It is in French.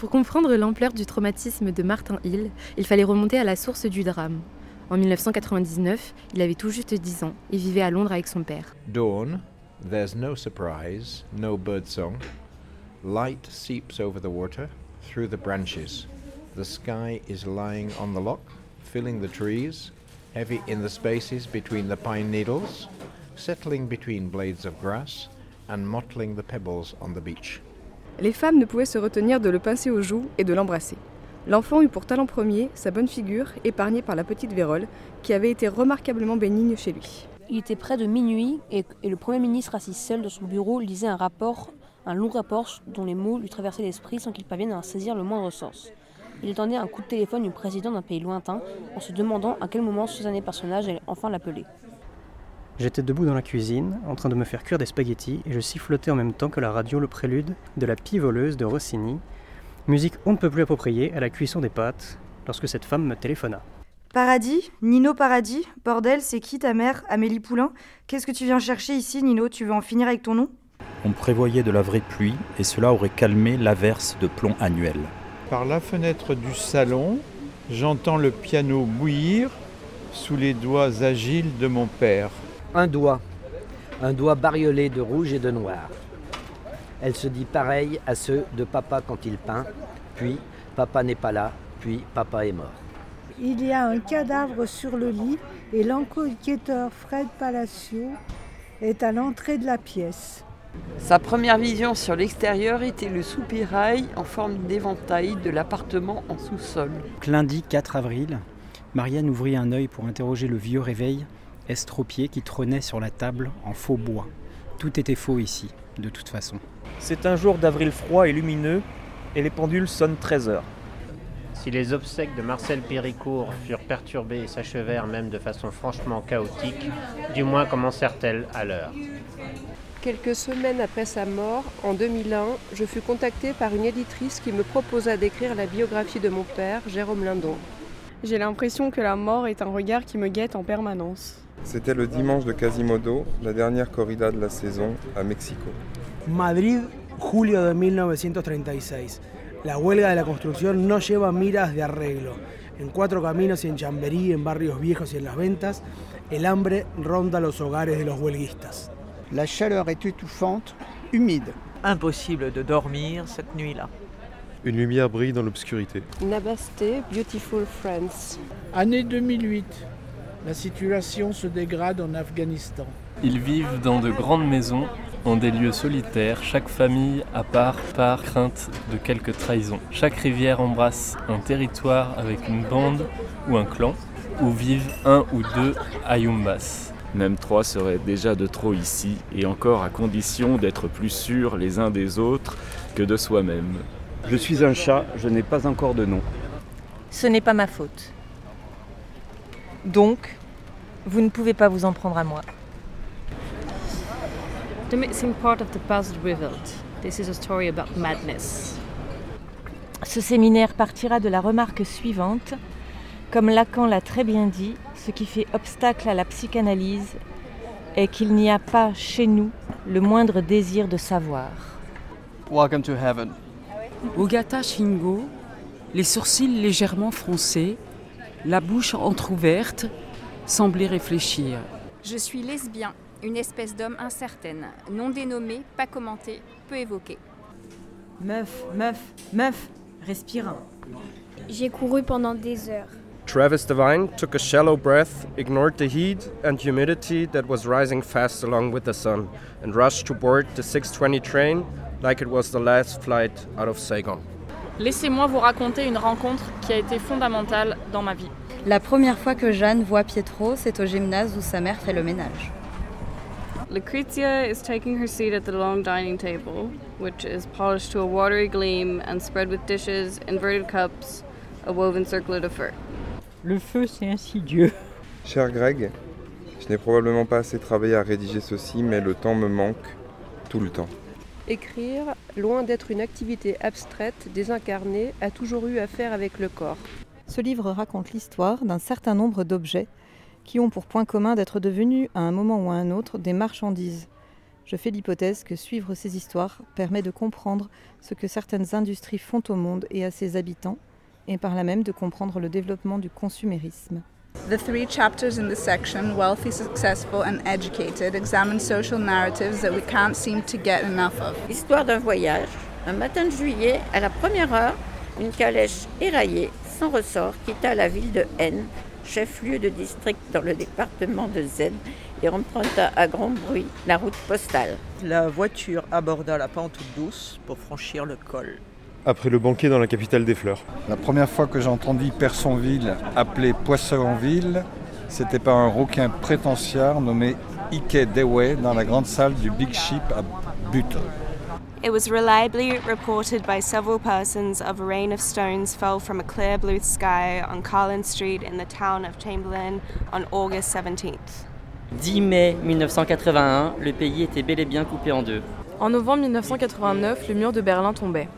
Pour comprendre l'ampleur du traumatisme de Martin Hill, il fallait remonter à la source du drame. En 1999, il avait tout juste 10 ans et vivait à Londres avec son père. Dawn, there's no surprise, no bird song. Light seeps over the water, through the branches. The sky is lying on the lock, filling the trees, heavy in the spaces between the pine needles, settling between blades of grass, and mottling the pebbles on the beach. Les femmes ne pouvaient se retenir de le pincer aux joues et de l'embrasser. L'enfant eut pour talent premier sa bonne figure, épargnée par la petite Vérole, qui avait été remarquablement bénigne chez lui. Il était près de minuit et, le Premier ministre assis seul dans son bureau lisait un rapport, un long rapport dont les mots lui traversaient l'esprit sans qu'il parvienne à en saisir le moindre sens. Il attendait un coup de téléphone du président d'un pays lointain en se demandant à quel moment ce dernier personnage allait enfin l'appeler. J'étais debout dans la cuisine, en train de me faire cuire des spaghettis, et je sifflotais en même temps que la radio le prélude de la pie voleuse de Rossini, musique on ne peut plus appropriée à la cuisson des pâtes, lorsque cette femme me téléphona. Paradis Nino Paradis Bordel, c'est qui ta mère Amélie Poulain? Qu'est-ce que tu viens chercher ici, Nino? Tu veux en finir avec ton nom? On prévoyait de la vraie pluie, et cela aurait calmé l'averse de plomb annuel. Par la fenêtre du salon, j'entends le piano bouillir sous les doigts agiles de mon père. Un doigt, un doigt bariolé de rouge et de noir. Elle se dit pareille à ceux de papa quand il peint, puis papa n'est pas là, puis papa est mort. Il y a un cadavre sur le lit et l'enquêteur Fred Palacio est à l'entrée de la pièce. Sa première vision sur l'extérieur était le soupirail en forme d'éventail de l'appartement en sous-sol. Lundi 4 avril, Marianne ouvrit un œil pour interroger le vieux réveil estropié qui trônait sur la table en faux bois. Tout était faux ici, de toute façon. C'est un jour d'avril froid et lumineux, et les pendules sonnent 13 heures. Si les obsèques de Marcel Péricourt furent perturbées et s'achevèrent même de façon franchement chaotique, du moins commencèrent-elles à l'heure. Quelques semaines après sa mort, en 2001, je fus contactée par une éditrice qui me proposa d'écrire la biographie de mon père, Jérôme Lindon. J'ai l'impression que la mort est un regard qui me guette en permanence. C'était le dimanche de Quasimodo, la dernière corrida de la saison à Mexico. Madrid, julio de 1936. La huelga de la construcción no lleva miras de arreglo. En Cuatro Caminos y en Chamberí, en barrios viejos y en las ventas, el hambre ronda los hogares de los huelguistas. La chaleur est étouffante, humide. Impossible de dormir cette nuit-là. Une lumière brille dans l'obscurité. Namaste, beautiful friends. Année 2008. La situation se dégrade en Afghanistan. Ils vivent dans de grandes maisons, en des lieux solitaires, chaque famille à part par crainte de quelques trahisons. Chaque rivière embrasse un territoire avec une bande ou un clan, où vivent un ou deux ayumbas. Même trois serait déjà de trop ici, et encore à condition d'être plus sûrs les uns des autres que de soi-même. Je suis un chat, je n'ai pas encore de nom. Ce n'est pas ma faute. Donc, vous ne pouvez pas vous en prendre à moi. The missing part of the past revealed. This is a story about madness. Ce séminaire partira de la remarque suivante. Comme Lacan l'a très bien dit, ce qui fait obstacle à la psychanalyse est qu'il n'y a pas chez nous le moindre désir de savoir. Welcome to heaven. Ogata Shingo, les sourcils légèrement froncés, la bouche entr'ouverte, semblait réfléchir. Je suis lesbien, une espèce d'homme incertaine, non dénommé, pas commenté, peu évoqué. Meuf, meuf, meuf, respire. J'ai couru pendant des heures. Travis Devine took a shallow breath, ignored the heat and humidity that was rising fast along with the sun, and rushed to board the 620 train like it was the last flight out of Saigon. Laissez-moi vous raconter une rencontre qui a été fondamentale dans ma vie. La première fois que Jeanne voit Pietro, c'est au gymnase où sa mère fait le ménage. Lucrezia is taking her seat at the long dining table, which is polished to a watery gleam and spread with dishes, inverted cups, a woven circlet of fur. Le feu, c'est insidieux. Cher Greg, je n'ai probablement pas assez travaillé à rédiger ceci, mais le temps me manque tout le temps. Écrire, loin d'être une activité abstraite, désincarnée, a toujours eu à faire avec le corps. Ce livre raconte l'histoire d'un certain nombre d'objets qui ont pour point commun d'être devenus, à un moment ou à un autre, des marchandises. Je fais l'hypothèse que suivre ces histoires permet de comprendre ce que certaines industries font au monde et à ses habitants, et par là même de comprendre le développement du consumérisme. The three chapters in this section, Wealthy, Successful and Educated, examine social narratives that we can't seem to get enough of. Histoire d'un voyage. Un matin de juillet, à la première heure, une calèche éraillée, sans ressort, quitta la ville de N, chef-lieu de district dans le département de Z, et emprunta à grand bruit la route postale. La voiture aborda la pente douce pour franchir le col. Après le banquet dans la capitale des fleurs. La première fois que j'entendis Personville appelé Poissonville, c'était par un rouquin prétentiaire nommé Ike Dewey dans la grande salle du Big Ship à Butte. It was reliably reported by several persons of a rain of stones fell from a clear blue sky on Carlin Street in the town of Chamberlain on August 17th. 10 mai 1981, le pays était bel et bien coupé en deux. En novembre 1989, le mur de Berlin tombait.